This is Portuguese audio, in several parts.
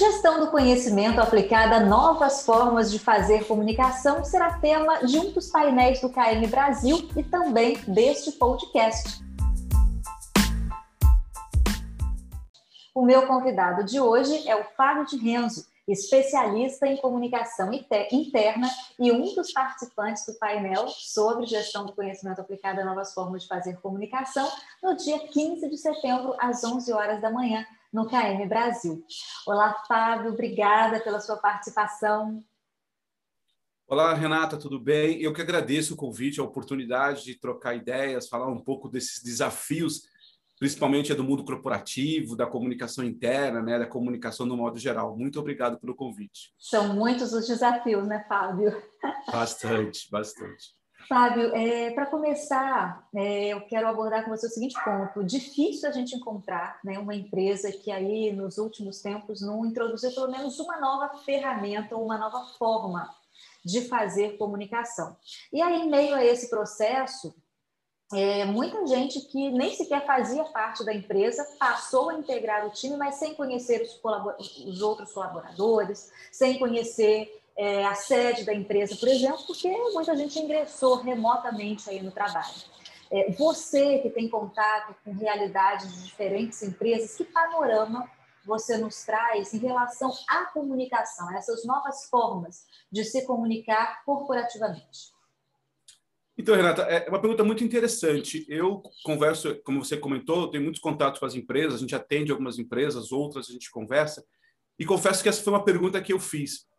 Gestão do conhecimento aplicada a novas formas de fazer comunicação será tema de um dos painéis do KM Brasil e também deste podcast. O meu convidado de hoje é o Fábio de Renzo, especialista em comunicação interna e um dos participantes do painel sobre gestão do conhecimento aplicado a novas formas de fazer comunicação, no dia 15 de setembro, às 11 horas da manhã, no KM Brasil. Olá, Fábio, obrigada pela sua participação. Olá, Renata, tudo bem? Eu que agradeço o convite, a oportunidade de trocar ideias, falar um pouco desses desafios principalmente do mundo corporativo, da comunicação interna, né, da comunicação no modo geral. Muito obrigado pelo convite. São muitos os desafios, né, Fábio? Bastante, bastante. Fábio, é, para começar, é, eu quero abordar com você o seguinte ponto: difícil a gente encontrar né, uma empresa que aí nos últimos tempos não introduziu pelo menos uma nova ferramenta ou uma nova forma de fazer comunicação. E aí, em meio a esse processo, é, muita gente que nem sequer fazia parte da empresa passou a integrar o time, mas sem conhecer os, os outros colaboradores, sem conhecer é, a sede da empresa, por exemplo, porque muita gente ingressou remotamente aí no trabalho. É, você que tem contato com realidades de diferentes empresas, que panorama você nos traz em relação à comunicação, a essas novas formas de se comunicar corporativamente? Então, Renata, é uma pergunta muito interessante. Eu converso, como você comentou, tenho muitos contatos com as empresas, a gente atende algumas empresas, outras a gente conversa, e confesso que essa foi uma pergunta que eu fiz,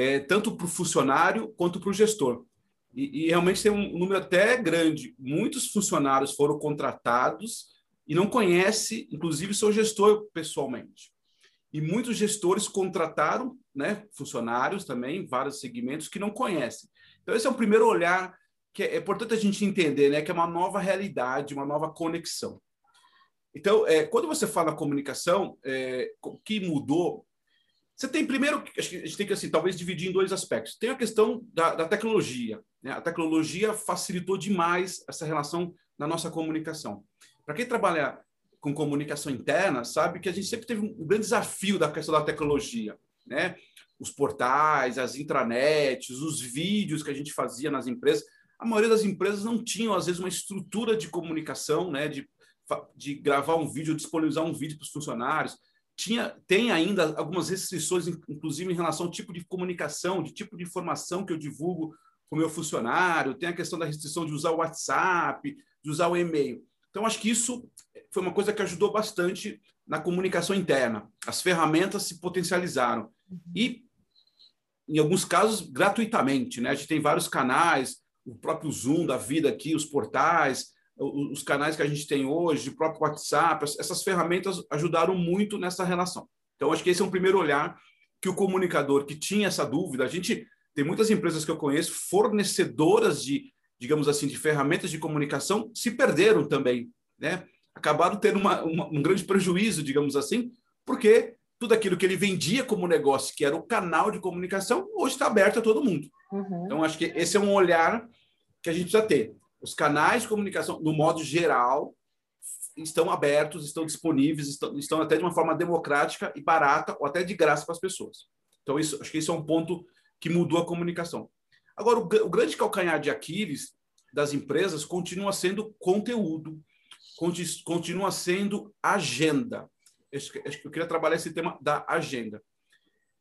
é, tanto para o funcionário quanto para o gestor. E, e, realmente tem um número até grande. Muitos funcionários foram contratados e não conhece, inclusive, seu gestor pessoalmente. E muitos gestores contrataram né, funcionários também, vários segmentos, que não conhecem. Então, esse é o primeiro olhar que é importante a gente entender, né, que é uma nova realidade, uma nova conexão. Então, é, quando você fala comunicação, é, o que mudou? Você tem primeiro, acho que a gente tem que assim, talvez dividir em dois aspectos. Tem a questão da, da tecnologia. Né? A tecnologia facilitou demais essa relação na nossa comunicação. Para quem trabalha com comunicação interna, sabe que a gente sempre teve um grande desafio da questão da tecnologia, né? Os portais, as intranets, os vídeos que a gente fazia nas empresas a maioria das empresas não tinham, às vezes, uma estrutura de comunicação, né, de, de gravar um vídeo, disponibilizar um vídeo para os funcionários. Tinha, tem ainda algumas restrições, inclusive em relação ao tipo de comunicação, de tipo de informação que eu divulgo para o meu funcionário, tem a questão da restrição de usar o WhatsApp, de usar o e-mail. Então, acho que isso foi uma coisa que ajudou bastante na comunicação interna. As ferramentas se potencializaram. E, em alguns casos, gratuitamente. Né? A gente tem vários canais, o próprio Zoom da vida aqui, os portais, os canais que a gente tem hoje, o próprio WhatsApp, essas ferramentas ajudaram muito nessa relação. Então, acho que esse é um primeiro olhar que o comunicador que tinha essa dúvida, a gente tem muitas empresas que eu conheço, fornecedoras de, digamos assim, de ferramentas de comunicação, se perderam também, né? Acabaram tendo uma, uma, um grande prejuízo, digamos assim, porque tudo aquilo que ele vendia como negócio, que era o canal de comunicação, hoje está aberto a todo mundo. Uhum. Então, acho que esse é um olhar que a gente precisa ter. Os canais de comunicação, no modo geral, estão abertos, estão disponíveis, estão, estão até de uma forma democrática e barata, ou até de graça para as pessoas. Então, isso, acho que isso é um ponto que mudou a comunicação. Agora, o, o grande calcanhar de Aquiles das empresas continua sendo conteúdo, continua sendo agenda que eu queria trabalhar esse tema da agenda.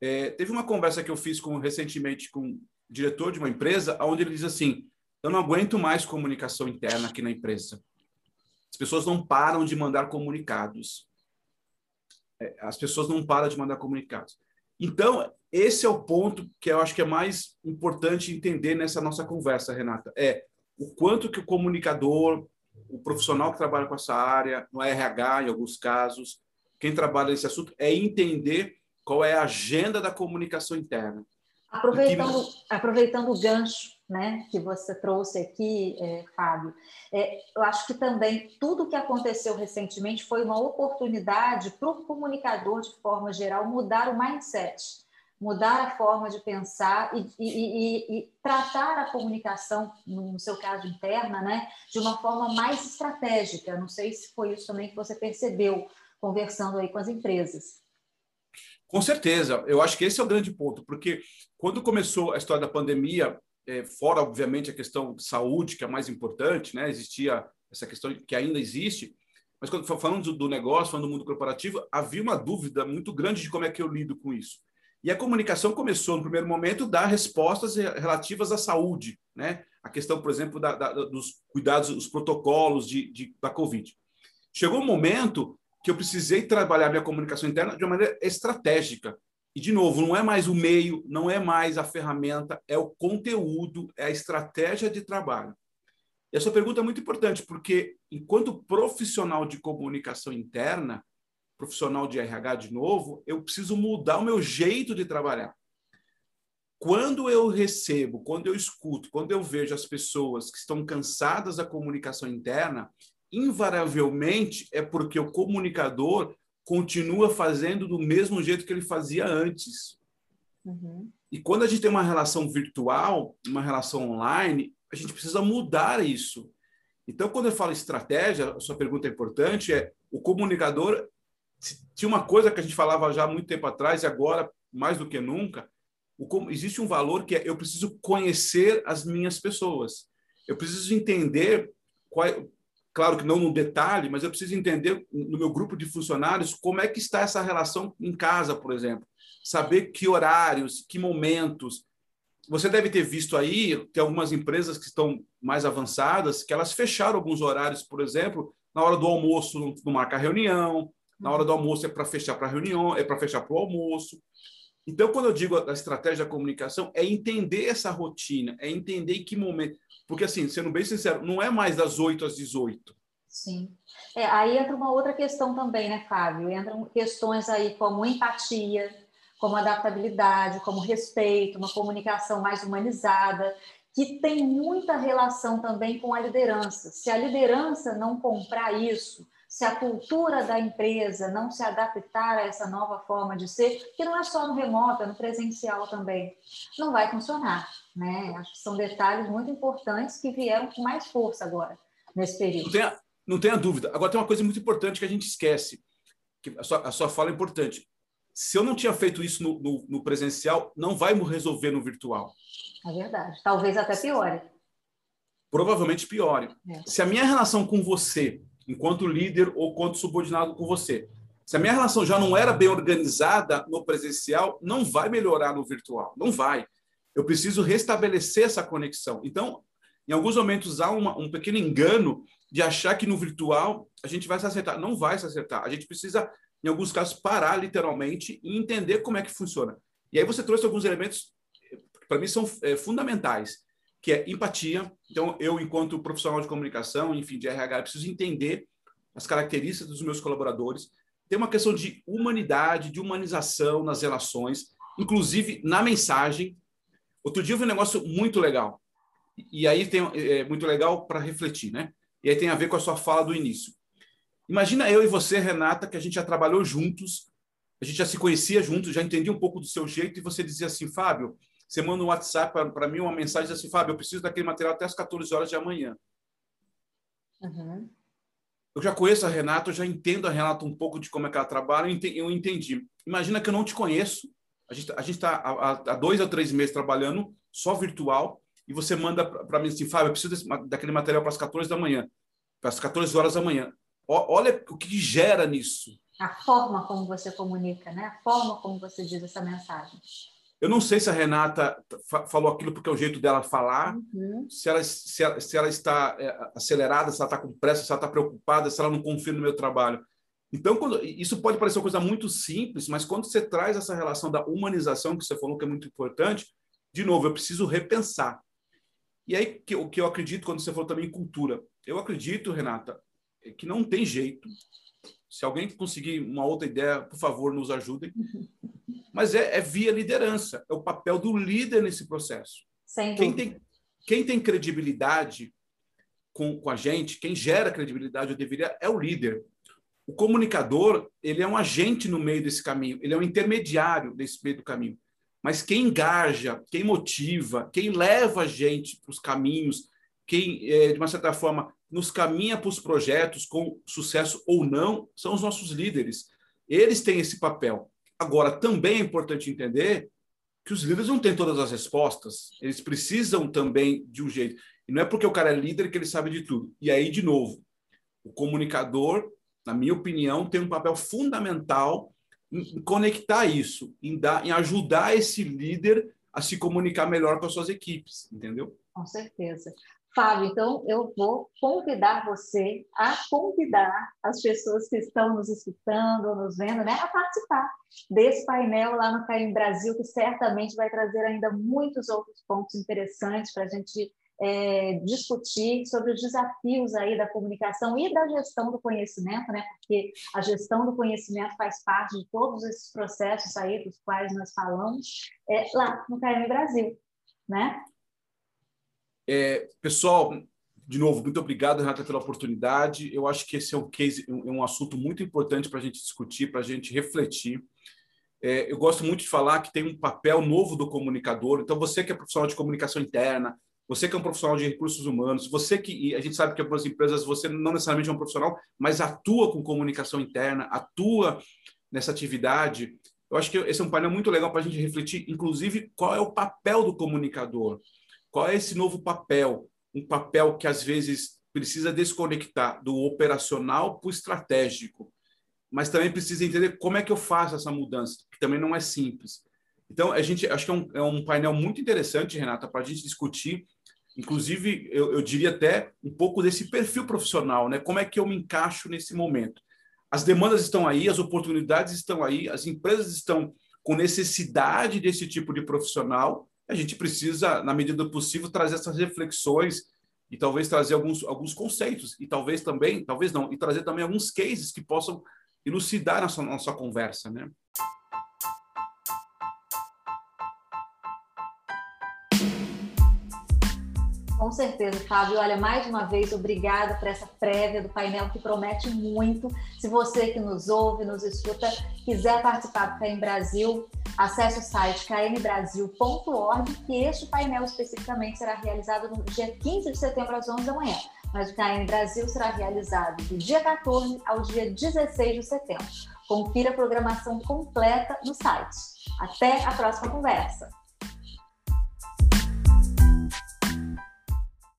É, teve uma conversa que eu fiz com, recentemente com o diretor de uma empresa, onde ele diz assim: eu não aguento mais comunicação interna aqui na empresa. As pessoas não param de mandar comunicados. É, as pessoas não param de mandar comunicados. Então, esse é o ponto que eu acho que é mais importante entender nessa nossa conversa, Renata. É o quanto que o comunicador, o profissional que trabalha com essa área, no RH, em alguns casos, quem trabalha nesse assunto é entender qual é a agenda da comunicação interna. Aproveitando, que... aproveitando o gancho né, que você trouxe aqui, é, Fábio, é, eu acho que também tudo que aconteceu recentemente foi uma oportunidade para o comunicador, de forma geral, mudar o mindset, mudar a forma de pensar e, e, e, e tratar a comunicação, no seu caso interna, né, de uma forma mais estratégica. Não sei se foi isso também que você percebeu conversando aí com as empresas. Com certeza, eu acho que esse é o grande ponto, porque quando começou a história da pandemia, é, fora, obviamente, a questão de saúde, que é a mais importante, né? existia essa questão que ainda existe, mas quando falando do negócio, falando do mundo corporativo, havia uma dúvida muito grande de como é que eu lido com isso. E a comunicação começou, no primeiro momento, a dar respostas relativas à saúde, né? A questão, por exemplo, da, da, dos cuidados, os protocolos de, de, da Covid. Chegou um momento que eu precisei trabalhar minha comunicação interna de uma maneira estratégica. E, de novo, não é mais o meio, não é mais a ferramenta, é o conteúdo, é a estratégia de trabalho. E essa pergunta é muito importante, porque, enquanto profissional de comunicação interna, profissional de RH de novo, eu preciso mudar o meu jeito de trabalhar. Quando eu recebo, quando eu escuto, quando eu vejo as pessoas que estão cansadas da comunicação interna, invariavelmente é porque o comunicador continua fazendo do mesmo jeito que ele fazia antes. Uhum. E quando a gente tem uma relação virtual, uma relação online, a gente precisa mudar isso. Então, quando eu falo estratégia, a sua pergunta é importante, é o comunicador tinha uma coisa que a gente falava já há muito tempo atrás e agora mais do que nunca, o, existe um valor que é eu preciso conhecer as minhas pessoas. Eu preciso entender qual, é, claro que não no detalhe, mas eu preciso entender no meu grupo de funcionários como é que está essa relação em casa, por exemplo. Saber que horários, que momentos. Você deve ter visto aí, tem algumas empresas que estão mais avançadas, que elas fecharam alguns horários, por exemplo, na hora do almoço não marca reunião, na hora do almoço é para fechar para reunião, é para fechar para o almoço. Então, quando eu digo a estratégia da comunicação, é entender essa rotina, é entender em que momento. Porque, assim, sendo bem sincero, não é mais das 8 às 18. Sim. É, aí entra uma outra questão também, né, Fábio? Entram questões aí como empatia, como adaptabilidade, como respeito, uma comunicação mais humanizada, que tem muita relação também com a liderança. Se a liderança não comprar isso, se a cultura da empresa não se adaptar a essa nova forma de ser, que não é só no remoto, é no presencial também, não vai funcionar. Né? Acho que são detalhes muito importantes que vieram com mais força agora, nesse período. Não tenha, não tenha dúvida. Agora tem uma coisa muito importante que a gente esquece, que a sua, a sua fala é importante. Se eu não tinha feito isso no, no, no presencial, não vai me resolver no virtual. É verdade. Talvez até piore. Provavelmente piore. É. Se a minha relação com você enquanto líder ou quanto subordinado com você. Se a minha relação já não era bem organizada no presencial, não vai melhorar no virtual, não vai. Eu preciso restabelecer essa conexão. Então, em alguns momentos há uma, um pequeno engano de achar que no virtual a gente vai se acertar. Não vai se acertar. A gente precisa, em alguns casos, parar literalmente e entender como é que funciona. E aí você trouxe alguns elementos que para mim são é, fundamentais que é empatia. Então, eu, enquanto profissional de comunicação, enfim, de RH, preciso entender as características dos meus colaboradores. Tem uma questão de humanidade, de humanização nas relações, inclusive na mensagem. Outro dia eu vi um negócio muito legal. E aí tem é muito legal para refletir, né? E aí tem a ver com a sua fala do início. Imagina eu e você, Renata, que a gente já trabalhou juntos, a gente já se conhecia juntos, já entendia um pouco do seu jeito, e você dizia assim, Fábio, você manda um WhatsApp para mim, uma mensagem assim, Fábio, eu preciso daquele material até as 14 horas de amanhã. Uhum. Eu já conheço a Renata, eu já entendo a Renata um pouco de como é que ela trabalha, eu entendi. Imagina que eu não te conheço, a gente a está há, há dois a três meses trabalhando só virtual, e você manda para mim assim, Fábio, eu preciso desse, daquele material para as 14 da manhã, para as 14 horas da manhã. O, olha o que gera nisso. A forma como você comunica, né? A forma como você diz essa mensagem. Eu não sei se a Renata falou aquilo porque é o jeito dela falar, uhum. se, ela, se, ela, se ela está é, acelerada, se ela está com pressa, se ela está preocupada, se ela não confia no meu trabalho. Então, quando, isso pode parecer uma coisa muito simples, mas quando você traz essa relação da humanização, que você falou que é muito importante, de novo, eu preciso repensar. E aí, o que eu acredito, quando você falou também em cultura, eu acredito, Renata, que não tem jeito. Se alguém conseguir uma outra ideia, por favor, nos ajudem. mas é, é, via liderança, é o papel do líder nesse processo. Sem quem tem, quem tem credibilidade com, com a gente, quem gera credibilidade, eu deveria, é o líder. O comunicador, ele é um agente no meio desse caminho, ele é um intermediário desse meio do caminho. Mas quem engaja, quem motiva, quem leva a gente para os caminhos, quem, é, de uma certa forma, nos caminha para os projetos com sucesso ou não, são os nossos líderes. Eles têm esse papel. Agora, também é importante entender que os líderes não têm todas as respostas, eles precisam também de um jeito. E não é porque o cara é líder que ele sabe de tudo. E aí, de novo, o comunicador, na minha opinião, tem um papel fundamental em conectar isso, em, dar, em ajudar esse líder a se comunicar melhor com as suas equipes, entendeu? Com certeza. Fábio, então eu vou convidar você a convidar as pessoas que estão nos escutando, nos vendo, né, a participar desse painel lá no Caim Brasil, que certamente vai trazer ainda muitos outros pontos interessantes para a gente é, discutir sobre os desafios aí da comunicação e da gestão do conhecimento, né? Porque a gestão do conhecimento faz parte de todos esses processos aí dos quais nós falamos é, lá no KM Brasil, né? É, pessoal, de novo, muito obrigado, Renata, pela oportunidade. Eu acho que esse é um case, um, um assunto muito importante para a gente discutir, para a gente refletir. É, eu gosto muito de falar que tem um papel novo do comunicador. Então, você que é profissional de comunicação interna, você que é um profissional de recursos humanos, você que a gente sabe que algumas empresas você não necessariamente é um profissional, mas atua com comunicação interna, atua nessa atividade. Eu acho que esse é um painel muito legal para a gente refletir, inclusive, qual é o papel do comunicador, qual é esse novo papel, um papel que às vezes precisa desconectar do operacional para o estratégico, mas também precisa entender como é que eu faço essa mudança, que também não é simples. Então, a gente acho que é um, é um painel muito interessante, Renata, para a gente discutir Inclusive, eu, eu diria até um pouco desse perfil profissional, né? Como é que eu me encaixo nesse momento? As demandas estão aí, as oportunidades estão aí, as empresas estão com necessidade desse tipo de profissional. A gente precisa, na medida do possível, trazer essas reflexões e talvez trazer alguns, alguns conceitos e talvez também, talvez não, e trazer também alguns cases que possam elucidar nossa nossa conversa, né? Com certeza, Fábio. Olha, mais uma vez, obrigada por essa prévia do painel que promete muito. Se você que nos ouve, nos escuta, quiser participar do KM Brasil, acesse o site kmbrasil.org, que este painel especificamente será realizado no dia 15 de setembro, às 11 da manhã. Mas o KM Brasil será realizado do dia 14 ao dia 16 de setembro. Confira a programação completa no site. Até a próxima conversa.